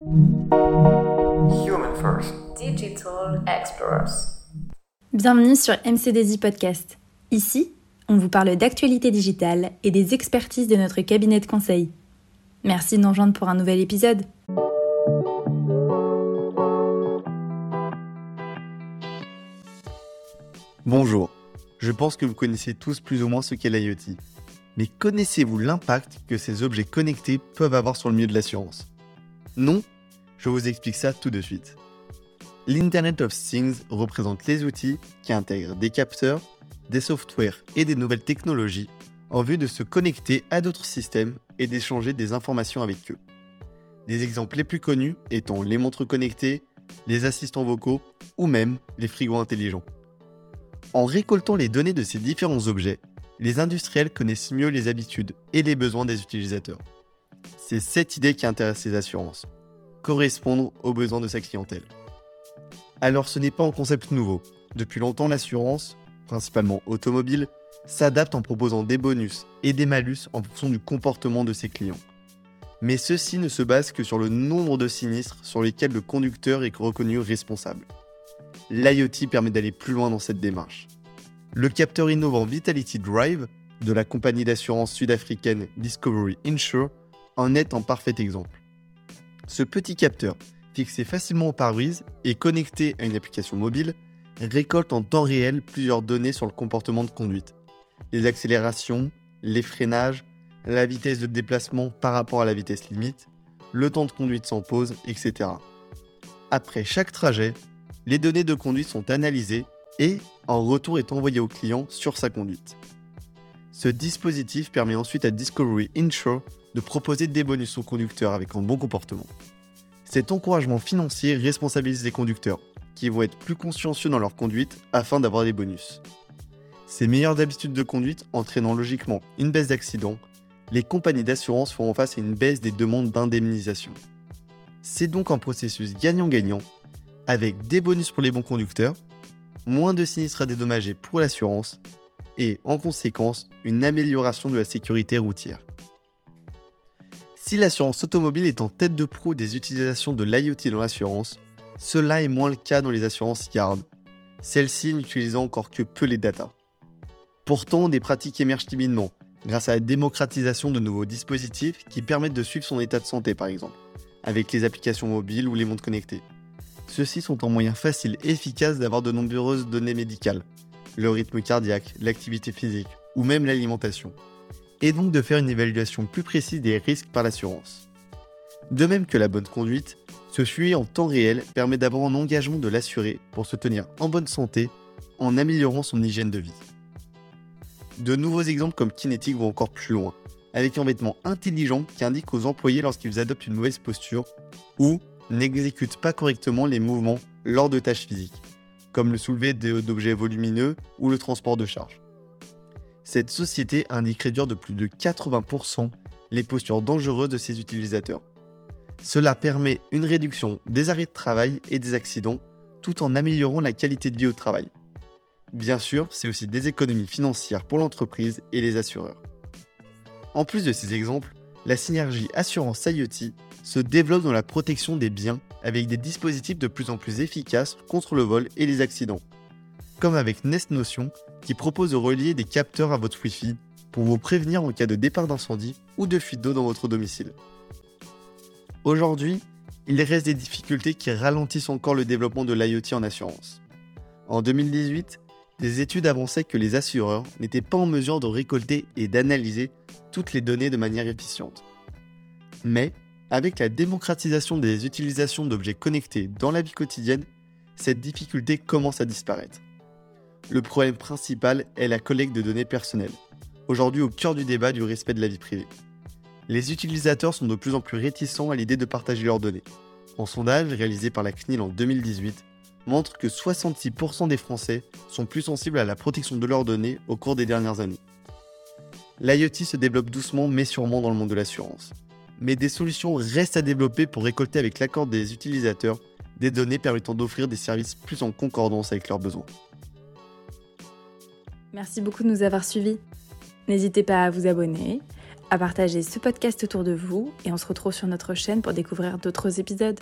Human First. Digital Explorers. Bienvenue sur MCDZ Podcast. Ici, on vous parle d'actualité digitale et des expertises de notre cabinet de conseil. Merci de nous rejoindre pour un nouvel épisode. Bonjour, je pense que vous connaissez tous plus ou moins ce qu'est l'IoT. Mais connaissez-vous l'impact que ces objets connectés peuvent avoir sur le milieu de l'assurance? Non Je vous explique ça tout de suite. L'Internet of Things représente les outils qui intègrent des capteurs, des softwares et des nouvelles technologies en vue de se connecter à d'autres systèmes et d'échanger des informations avec eux. Des exemples les plus connus étant les montres connectées, les assistants vocaux ou même les frigos intelligents. En récoltant les données de ces différents objets, les industriels connaissent mieux les habitudes et les besoins des utilisateurs. C'est cette idée qui intéresse les assurances, correspondre aux besoins de sa clientèle. Alors ce n'est pas un concept nouveau. Depuis longtemps, l'assurance, principalement automobile, s'adapte en proposant des bonus et des malus en fonction du comportement de ses clients. Mais ceci ne se base que sur le nombre de sinistres sur lesquels le conducteur est reconnu responsable. L'IoT permet d'aller plus loin dans cette démarche. Le capteur innovant Vitality Drive de la compagnie d'assurance sud-africaine Discovery Insure en est un parfait exemple. Ce petit capteur, fixé facilement au pare-brise et connecté à une application mobile, récolte en temps réel plusieurs données sur le comportement de conduite. Les accélérations, les freinages, la vitesse de déplacement par rapport à la vitesse limite, le temps de conduite sans pause, etc. Après chaque trajet, les données de conduite sont analysées et en retour est envoyé au client sur sa conduite. Ce dispositif permet ensuite à Discovery Insure de proposer des bonus aux conducteurs avec un bon comportement. Cet encouragement financier responsabilise les conducteurs, qui vont être plus consciencieux dans leur conduite afin d'avoir des bonus. Ces meilleures habitudes de conduite entraînant logiquement une baisse d'accidents, les compagnies d'assurance feront face à une baisse des demandes d'indemnisation. C'est donc un processus gagnant-gagnant, avec des bonus pour les bons conducteurs, moins de sinistres à dédommager pour l'assurance et, en conséquence, une amélioration de la sécurité routière. Si l'assurance automobile est en tête de proue des utilisations de l'IoT dans l'assurance, cela est moins le cas dans les assurances yard, celles-ci n'utilisant encore que peu les data. Pourtant, des pratiques émergent timidement, grâce à la démocratisation de nouveaux dispositifs qui permettent de suivre son état de santé par exemple, avec les applications mobiles ou les montres connectées. Ceux-ci sont un moyen facile et efficace d'avoir de nombreuses données médicales, le rythme cardiaque, l'activité physique ou même l'alimentation, et donc de faire une évaluation plus précise des risques par l'assurance. De même que la bonne conduite, ce suivi en temps réel permet d'avoir un engagement de l'assuré pour se tenir en bonne santé en améliorant son hygiène de vie. De nouveaux exemples comme Kinetic vont encore plus loin, avec un vêtement intelligent qui indique aux employés lorsqu'ils adoptent une mauvaise posture ou n'exécutent pas correctement les mouvements lors de tâches physiques, comme le soulever d'objets volumineux ou le transport de charge. Cette société indique réduire de plus de 80% les postures dangereuses de ses utilisateurs. Cela permet une réduction des arrêts de travail et des accidents tout en améliorant la qualité de vie au travail. Bien sûr, c'est aussi des économies financières pour l'entreprise et les assureurs. En plus de ces exemples, la synergie assurance IoT se développe dans la protection des biens avec des dispositifs de plus en plus efficaces contre le vol et les accidents. Comme avec Nest Notion qui propose de relier des capteurs à votre Wi-Fi pour vous prévenir en cas de départ d'incendie ou de fuite d'eau dans votre domicile. Aujourd'hui, il reste des difficultés qui ralentissent encore le développement de l'IoT en assurance. En 2018, des études avançaient que les assureurs n'étaient pas en mesure de récolter et d'analyser toutes les données de manière efficiente. Mais avec la démocratisation des utilisations d'objets connectés dans la vie quotidienne, cette difficulté commence à disparaître. Le problème principal est la collecte de données personnelles, aujourd'hui au cœur du débat du respect de la vie privée. Les utilisateurs sont de plus en plus réticents à l'idée de partager leurs données. Un sondage réalisé par la CNIL en 2018 montre que 66% des Français sont plus sensibles à la protection de leurs données au cours des dernières années. L'IoT se développe doucement mais sûrement dans le monde de l'assurance mais des solutions restent à développer pour récolter avec l'accord des utilisateurs des données permettant d'offrir des services plus en concordance avec leurs besoins. Merci beaucoup de nous avoir suivis. N'hésitez pas à vous abonner, à partager ce podcast autour de vous et on se retrouve sur notre chaîne pour découvrir d'autres épisodes.